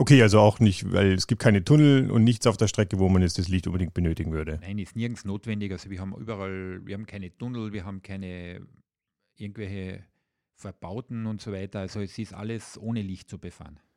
Okay, also auch nicht, weil es gibt keine Tunnel und nichts auf der Strecke, wo man jetzt das Licht unbedingt benötigen würde. Nein, ist nirgends notwendig. Also wir haben überall, wir haben keine Tunnel, wir haben keine irgendwelche Verbauten und so weiter. Also es ist alles ohne Licht zu befahren.